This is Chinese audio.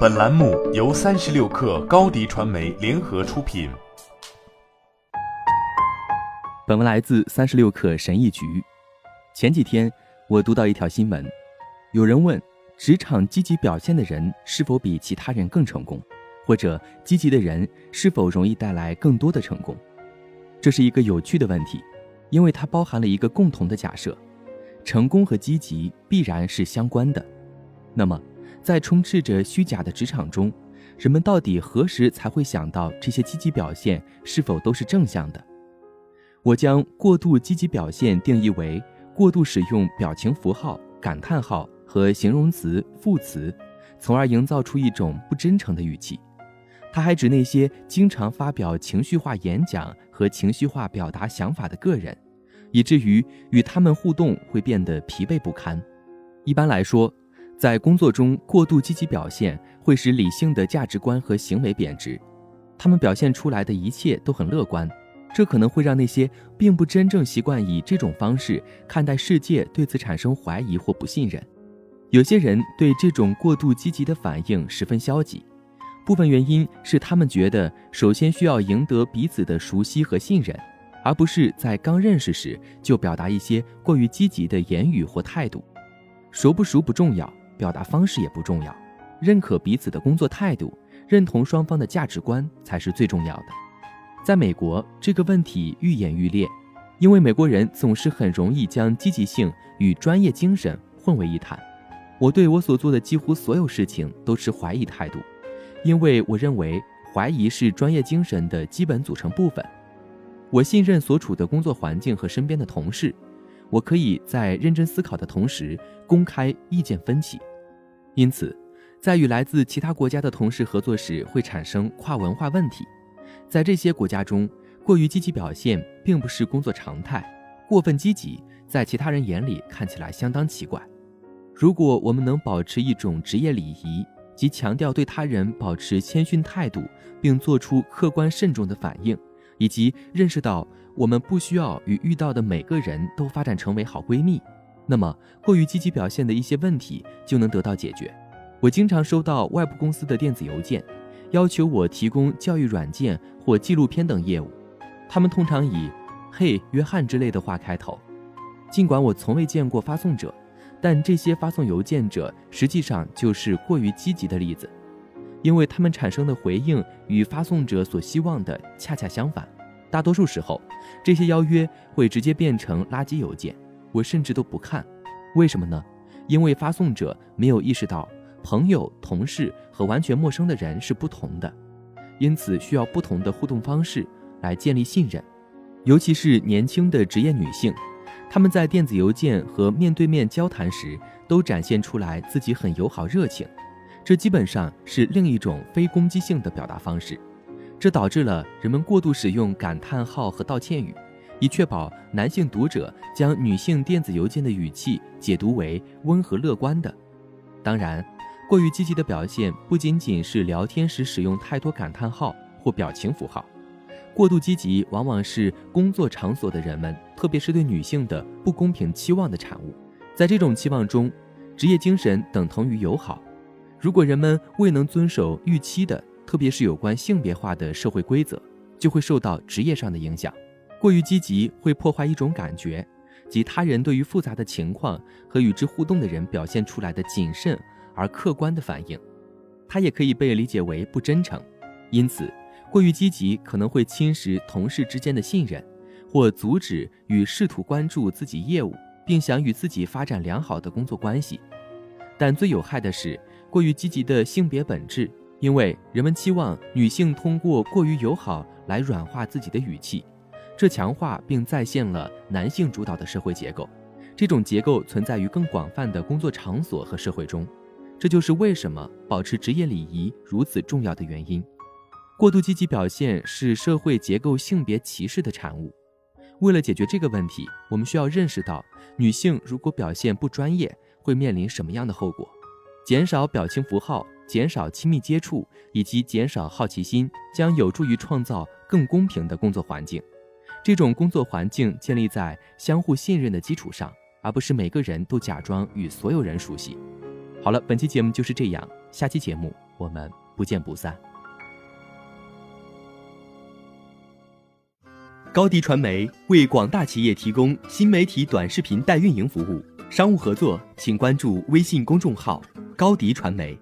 本栏目由三十六氪高低传媒联合出品。本文来自三十六氪神译局。前几天我读到一条新闻，有人问：职场积极表现的人是否比其他人更成功？或者积极的人是否容易带来更多的成功？这是一个有趣的问题，因为它包含了一个共同的假设：成功和积极必然是相关的。那么，在充斥着虚假的职场中，人们到底何时才会想到这些积极表现是否都是正向的？我将过度积极表现定义为过度使用表情符号、感叹号和形容词、副词，从而营造出一种不真诚的语气。它还指那些经常发表情绪化演讲和情绪化表达想法的个人，以至于与他们互动会变得疲惫不堪。一般来说，在工作中过度积极表现会使理性的价值观和行为贬值，他们表现出来的一切都很乐观，这可能会让那些并不真正习惯以这种方式看待世界对此产生怀疑或不信任。有些人对这种过度积极的反应十分消极，部分原因是他们觉得首先需要赢得彼此的熟悉和信任，而不是在刚认识时就表达一些过于积极的言语或态度。熟不熟不重要。表达方式也不重要，认可彼此的工作态度，认同双方的价值观才是最重要的。在美国，这个问题愈演愈烈，因为美国人总是很容易将积极性与专业精神混为一谈。我对我所做的几乎所有事情都持怀疑态度，因为我认为怀疑是专业精神的基本组成部分。我信任所处的工作环境和身边的同事，我可以在认真思考的同时公开意见分歧。因此，在与来自其他国家的同事合作时，会产生跨文化问题。在这些国家中，过于积极表现并不是工作常态，过分积极在其他人眼里看起来相当奇怪。如果我们能保持一种职业礼仪，即强调对他人保持谦逊态度，并做出客观慎重的反应，以及认识到我们不需要与遇到的每个人都发展成为好闺蜜。那么，过于积极表现的一些问题就能得到解决。我经常收到外部公司的电子邮件，要求我提供教育软件或纪录片等业务。他们通常以“嘿，约翰”之类的话开头。尽管我从未见过发送者，但这些发送邮件者实际上就是过于积极的例子，因为他们产生的回应与发送者所希望的恰恰相反。大多数时候，这些邀约会直接变成垃圾邮件。我甚至都不看，为什么呢？因为发送者没有意识到朋友、同事和完全陌生的人是不同的，因此需要不同的互动方式来建立信任。尤其是年轻的职业女性，她们在电子邮件和面对面交谈时都展现出来自己很友好热情，这基本上是另一种非攻击性的表达方式，这导致了人们过度使用感叹号和道歉语。以确保男性读者将女性电子邮件的语气解读为温和乐观的。当然，过于积极的表现不仅仅是聊天时使用太多感叹号或表情符号，过度积极往往是工作场所的人们，特别是对女性的不公平期望的产物。在这种期望中，职业精神等同于友好。如果人们未能遵守预期的，特别是有关性别化的社会规则，就会受到职业上的影响。过于积极会破坏一种感觉，即他人对于复杂的情况和与之互动的人表现出来的谨慎而客观的反应。它也可以被理解为不真诚。因此，过于积极可能会侵蚀同事之间的信任，或阻止与试图关注自己业务并想与自己发展良好的工作关系。但最有害的是过于积极的性别本质，因为人们期望女性通过过于友好来软化自己的语气。这强化并再现了男性主导的社会结构，这种结构存在于更广泛的工作场所和社会中，这就是为什么保持职业礼仪如此重要的原因。过度积极表现是社会结构性别歧视的产物。为了解决这个问题，我们需要认识到，女性如果表现不专业，会面临什么样的后果。减少表情符号，减少亲密接触，以及减少好奇心，将有助于创造更公平的工作环境。这种工作环境建立在相互信任的基础上而不是每个人都假装与所有人熟悉。好了本期节目就是这样下期节目我们不见不散。高迪传媒为广大企业提供新媒体短视频代运营服务商务合作请关注微信公众号高迪传媒。